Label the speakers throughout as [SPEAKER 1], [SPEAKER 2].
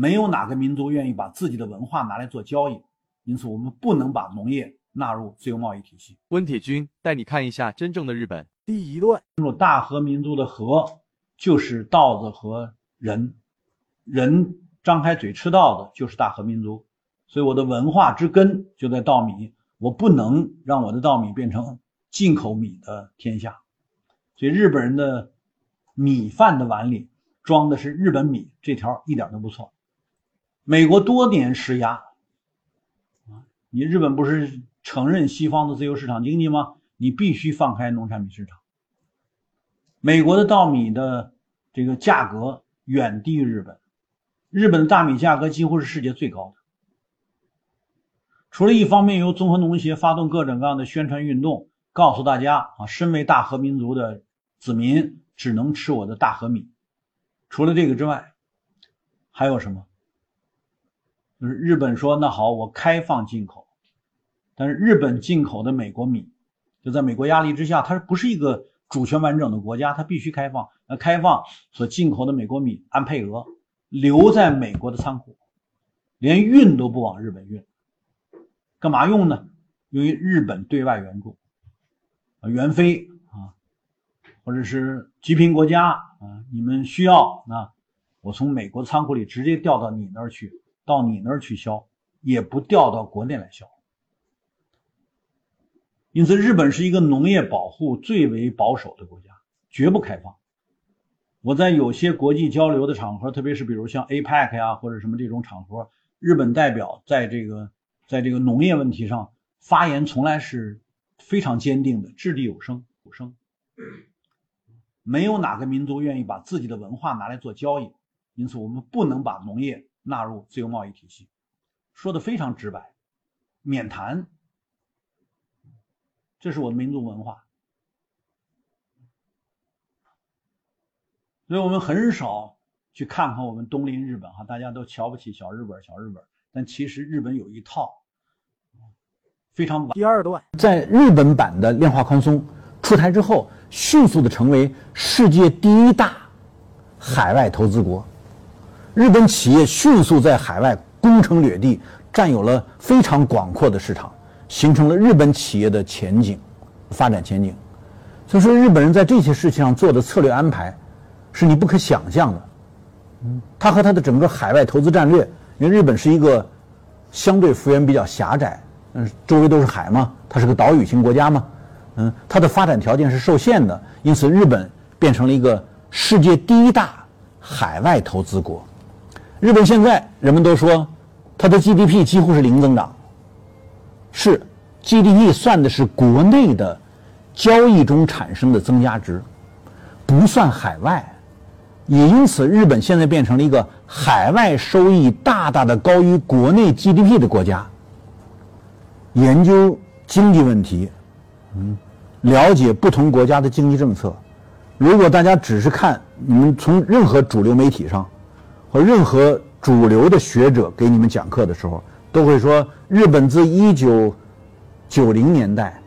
[SPEAKER 1] 没有哪个民族愿意把自己的文化拿来做交易，因此我们不能把农业纳入自由贸易体系。
[SPEAKER 2] 温铁军带你看一下真正的日本。
[SPEAKER 3] 第一段，进入
[SPEAKER 1] 大和民族的和就是稻子和人，人张开嘴吃稻子就是大和民族，所以我的文化之根就在稻米，我不能让我的稻米变成进口米的天下。所以日本人的米饭的碗里装的是日本米，这条一点都不错。美国多年施压啊，你日本不是承认西方的自由市场经济吗？你必须放开农产品市场。美国的稻米的这个价格远低于日本，日本的大米价格几乎是世界最高的。除了一方面由综合农协发动各种各样的宣传运动，告诉大家啊，身为大和民族的。子民只能吃我的大和米。除了这个之外，还有什么？就是日本说那好，我开放进口，但是日本进口的美国米，就在美国压力之下，它不是一个主权完整的国家，它必须开放。那开放所进口的美国米按配额留在美国的仓库，连运都不往日本运，干嘛用呢？用于日本对外援助啊，援非啊。或者是极贫国家啊，你们需要啊我从美国仓库里直接调到你那儿去，到你那儿去销，也不调到国内来销。因此，日本是一个农业保护最为保守的国家，绝不开放。我在有些国际交流的场合，特别是比如像 APEC 呀或者什么这种场合，日本代表在这个在这个农业问题上发言，从来是非常坚定的，掷地有声，有声。没有哪个民族愿意把自己的文化拿来做交易，因此我们不能把农业纳入自由贸易体系。说的非常直白，免谈。这是我的民族文化，所以我们很少去看看我们东邻日本哈，大家都瞧不起小日本，小日本，但其实日本有一套非常
[SPEAKER 3] 第二段，
[SPEAKER 4] 在日本版的量化宽松出台之后。迅速的成为世界第一大海外投资国，日本企业迅速在海外攻城掠地，占有了非常广阔的市场，形成了日本企业的前景、发展前景。所以说，日本人在这些事情上做的策略安排，是你不可想象的。嗯，他和他的整个海外投资战略，因为日本是一个相对幅员比较狭窄，嗯，周围都是海嘛，它是个岛屿型国家嘛。嗯，它的发展条件是受限的，因此日本变成了一个世界第一大海外投资国。日本现在人们都说，它的 GDP 几乎是零增长。是，GDP 算的是国内的交易中产生的增加值，不算海外。也因此，日本现在变成了一个海外收益大大的高于国内 GDP 的国家。研究经济问题，嗯。了解不同国家的经济政策，如果大家只是看你们从任何主流媒体上，和任何主流的学者给你们讲课的时候，都会说日本自一九九零年代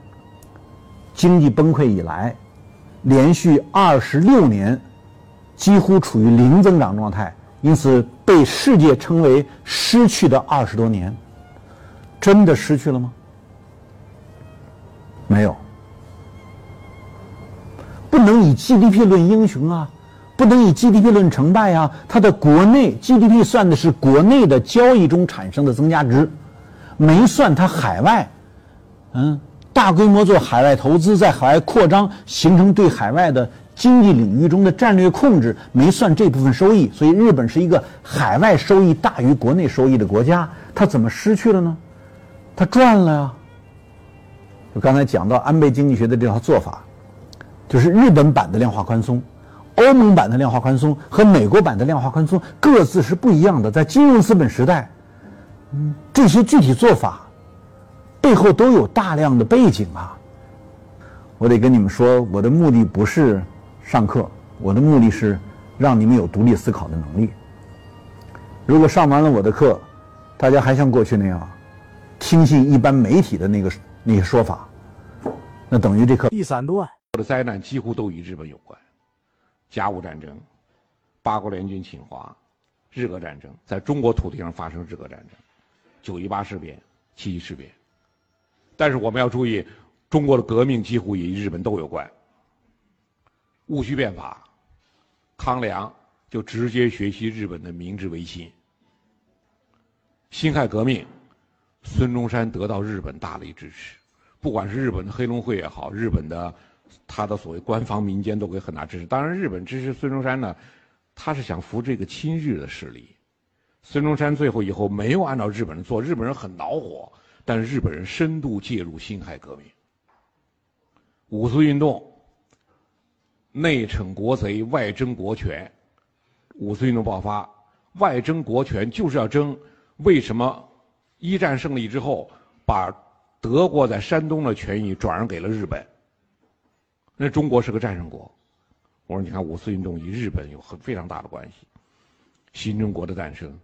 [SPEAKER 4] 经济崩溃以来，连续二十六年几乎处于零增长状态，因此被世界称为失去的二十多年。真的失去了吗？没有。不能以 GDP 论英雄啊，不能以 GDP 论成败啊。它的国内 GDP 算的是国内的交易中产生的增加值，没算它海外，嗯，大规模做海外投资，在海外扩张，形成对海外的经济领域中的战略控制，没算这部分收益。所以日本是一个海外收益大于国内收益的国家，它怎么失去了呢？它赚了呀。就刚才讲到安倍经济学的这套做法。就是日本版的量化宽松，欧盟版的量化宽松和美国版的量化宽松各自是不一样的。在金融资本时代，嗯，这些具体做法背后都有大量的背景啊。我得跟你们说，我的目的不是上课，我的目的是让你们有独立思考的能力。如果上完了我的课，大家还像过去那样听信一般媒体的那个那些说法，那等于这课
[SPEAKER 3] 第三段。
[SPEAKER 5] 的灾难几乎都与日本有关，甲午战争、八国联军侵华、日俄战争，在中国土地上发生日俄战争，九一八事变、七一事变。但是我们要注意，中国的革命几乎与日本都有关。戊戌变法，康梁就直接学习日本的明治维新。辛亥革命，孙中山得到日本大力支持，不管是日本的黑龙会也好，日本的他的所谓官方民间都给很大支持。当然，日本支持孙中山呢。他是想扶这个亲日的势力，孙中山最后以后没有按照日本人做，日本人很恼火，但是日本人深度介入辛亥革命，五四运动，内惩国贼，外争国权，五四运动爆发，外争国权就是要争，为什么一战胜利之后把德国在山东的权益转让给了日本？那中国是个战胜国。我说，你看五四运动与日本有很非常大的关系，新中国的诞生，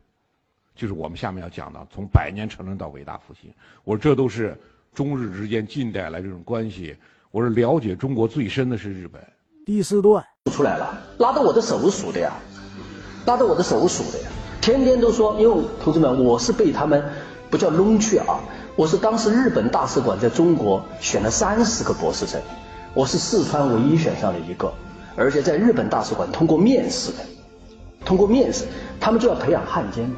[SPEAKER 5] 就是我们下面要讲的，从百年沉沦到伟大复兴。我说，这都是中日之间近代来这种关系。我说，了解中国最深的是日本。
[SPEAKER 2] 第四段
[SPEAKER 6] 出来了，拉着我的手数的呀，拉着我的手数的呀，天天都说，因为同志们，我是被他们不叫弄去啊，我是当时日本大使馆在中国选了三十个博士生，我是四川唯一选上的一个。而且在日本大使馆通过面试的，通过面试，他们就要培养汉奸。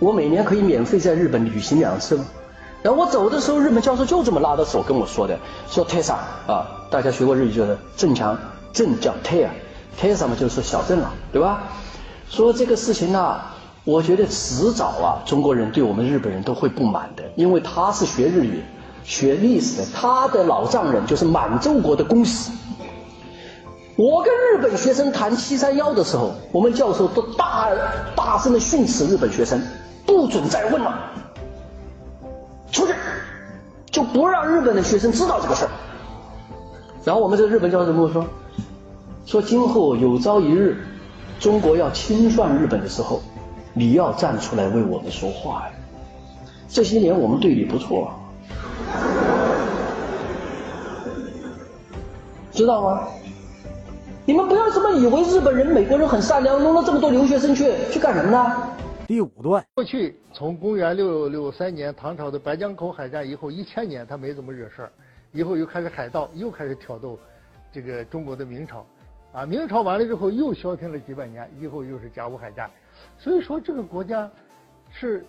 [SPEAKER 6] 我每年可以免费在日本旅行两次吗？然后我走的时候，日本教授就这么拉着手跟我说的，说 Tessa 啊，大家学过日语就是郑强，郑叫 Tessa，Tessa 嘛就是小郑了，对吧？说这个事情呢，我觉得迟早啊，中国人对我们日本人都会不满的，因为他是学日语、学历史的，他的老丈人就是满洲国的公使。我跟日本学生谈七三幺的时候，我们教授都大大声的训斥日本学生，不准再问了，出去，就不让日本的学生知道这个事儿。然后我们这日本教授跟我说，说今后有朝一日，中国要清算日本的时候，你要站出来为我们说话呀。这些年我们对你不错，知道吗？你们不要这么以为日本人、美国人很善良，弄了这么多留学生去去干什么呢？
[SPEAKER 2] 第五段，
[SPEAKER 7] 过去从公元六六三年唐朝的白江口海战以后，一千年他没怎么惹事儿，以后又开始海盗，又开始挑逗这个中国的明朝，啊，明朝完了之后又消停了几百年，以后又是甲午海战，所以说这个国家是，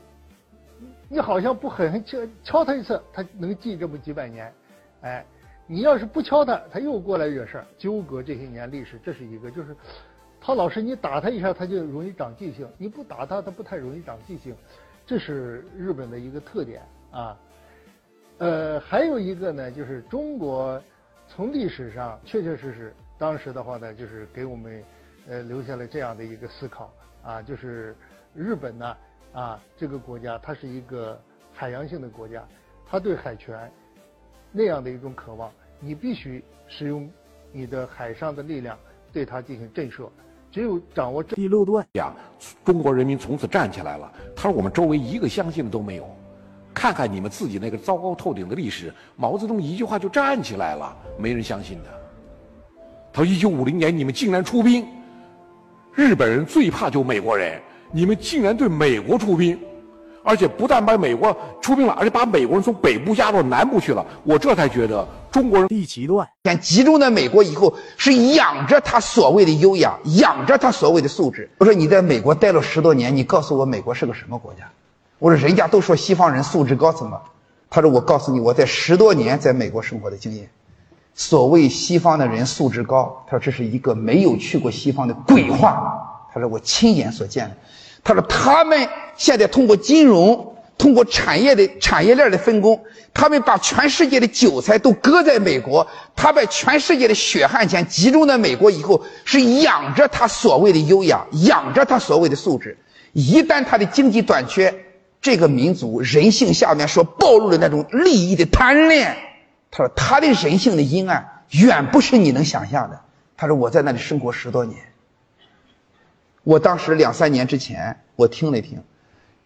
[SPEAKER 7] 你好像不狠狠敲敲他一次，他能记这么几百年，哎。你要是不敲他，他又过来惹事儿，纠葛这些年历史，这是一个。就是他老是你打他一下，他就容易长记性；你不打他，他不太容易长记性。这是日本的一个特点啊。呃，还有一个呢，就是中国从历史上确确实实，当时的话呢，就是给我们呃留下了这样的一个思考啊，就是日本呢啊这个国家，它是一个海洋性的国家，它对海权。那样的一种渴望，你必须使用你的海上的力量对它进行震慑。只有掌握这
[SPEAKER 2] 第六段，
[SPEAKER 5] 呀，中国人民从此站起来了。他说：“我们周围一个相信的都没有，看看你们自己那个糟糕透顶的历史。”毛泽东一句话就站起来了，没人相信的。他说：“一九五零年你们竟然出兵，日本人最怕就美国人，你们竟然对美国出兵。”而且不但把美国出兵了，而且把美国人从北部压到南部去了。我这才觉得中国人
[SPEAKER 2] 第七段
[SPEAKER 8] 先集中在美国以后，是养着他所谓的优雅，养着他所谓的素质。我说你在美国待了十多年，你告诉我美国是个什么国家？我说人家都说西方人素质高，怎么？他说我告诉你，我在十多年在美国生活的经验，所谓西方的人素质高，他说这是一个没有去过西方的鬼话。他说我亲眼所见的。他说：“他们现在通过金融，通过产业的产业链的分工，他们把全世界的韭菜都割在美国，他把全世界的血汗钱集中在美国以后，是养着他所谓的优雅，养着他所谓的素质。一旦他的经济短缺，这个民族人性下面所暴露的那种利益的贪恋，他说他的人性的阴暗远不是你能想象的。他说我在那里生活十多年。”我当时两三年之前，我听了听，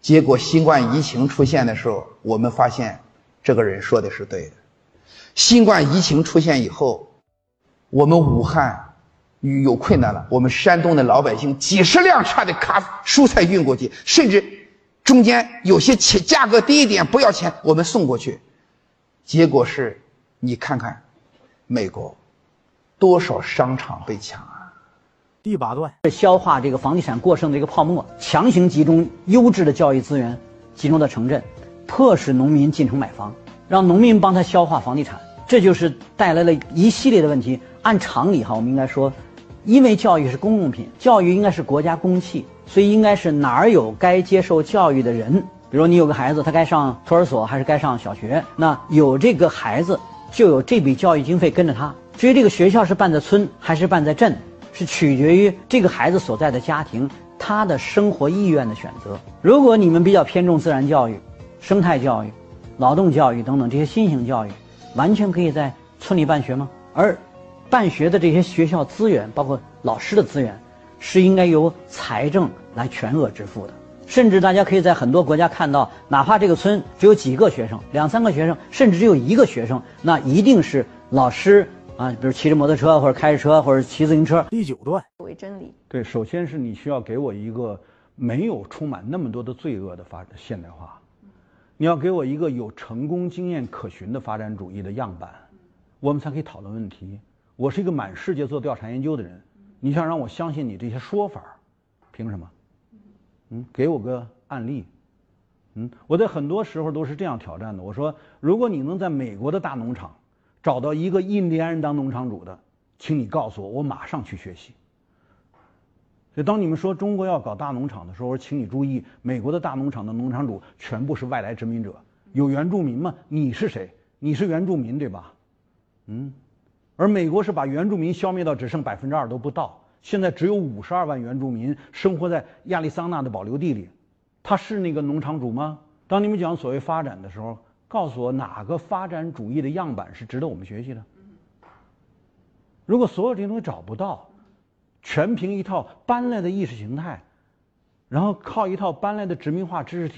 [SPEAKER 8] 结果新冠疫情出现的时候，我们发现这个人说的是对的。新冠疫情出现以后，我们武汉有困难了，我们山东的老百姓几十辆车的卡蔬菜运过去，甚至中间有些钱价格低一点不要钱，我们送过去。结果是，你看看，美国多少商场被抢啊！
[SPEAKER 2] 第八段
[SPEAKER 9] 消化这个房地产过剩的一个泡沫，强行集中优质的教育资源，集中到城镇，迫使农民进城买房，让农民帮他消化房地产，这就是带来了一系列的问题。按常理哈，我们应该说，因为教育是公共品，教育应该是国家公器，所以应该是哪儿有该接受教育的人。比如你有个孩子，他该上托儿所还是该上小学？那有这个孩子，就有这笔教育经费跟着他。至于这个学校是办在村还是办在镇，是取决于这个孩子所在的家庭他的生活意愿的选择。如果你们比较偏重自然教育、生态教育、劳动教育等等这些新型教育，完全可以在村里办学吗？而办学的这些学校资源，包括老师的资源，是应该由财政来全额支付的。甚至大家可以在很多国家看到，哪怕这个村只有几个学生，两三个学生，甚至只有一个学生，那一定是老师啊，比如骑着摩托车或者开着车或者骑自行车。
[SPEAKER 2] 第九段
[SPEAKER 10] 为真理。
[SPEAKER 4] 对，首先是你需要给我一个没有充满那么多的罪恶的发现代化，你要给我一个有成功经验可循的发展主义的样板，我们才可以讨论问题。我是一个满世界做调查研究的人，你想让我相信你这些说法，凭什么？嗯，给我个案例。嗯，我在很多时候都是这样挑战的。我说，如果你能在美国的大农场找到一个印第安人当农场主的，请你告诉我，我马上去学习。所以，当你们说中国要搞大农场的时候，我说，请你注意，美国的大农场的农场主全部是外来殖民者，有原住民吗？你是谁？你是原住民对吧？嗯，而美国是把原住民消灭到只剩百分之二都不到。现在只有五十二万原住民生活在亚利桑那的保留地里，他是那个农场主吗？当你们讲所谓发展的时候，告诉我哪个发展主义的样板是值得我们学习的？如果所有这些东西找不到，全凭一套搬来的意识形态，然后靠一套搬来的殖民化知识体。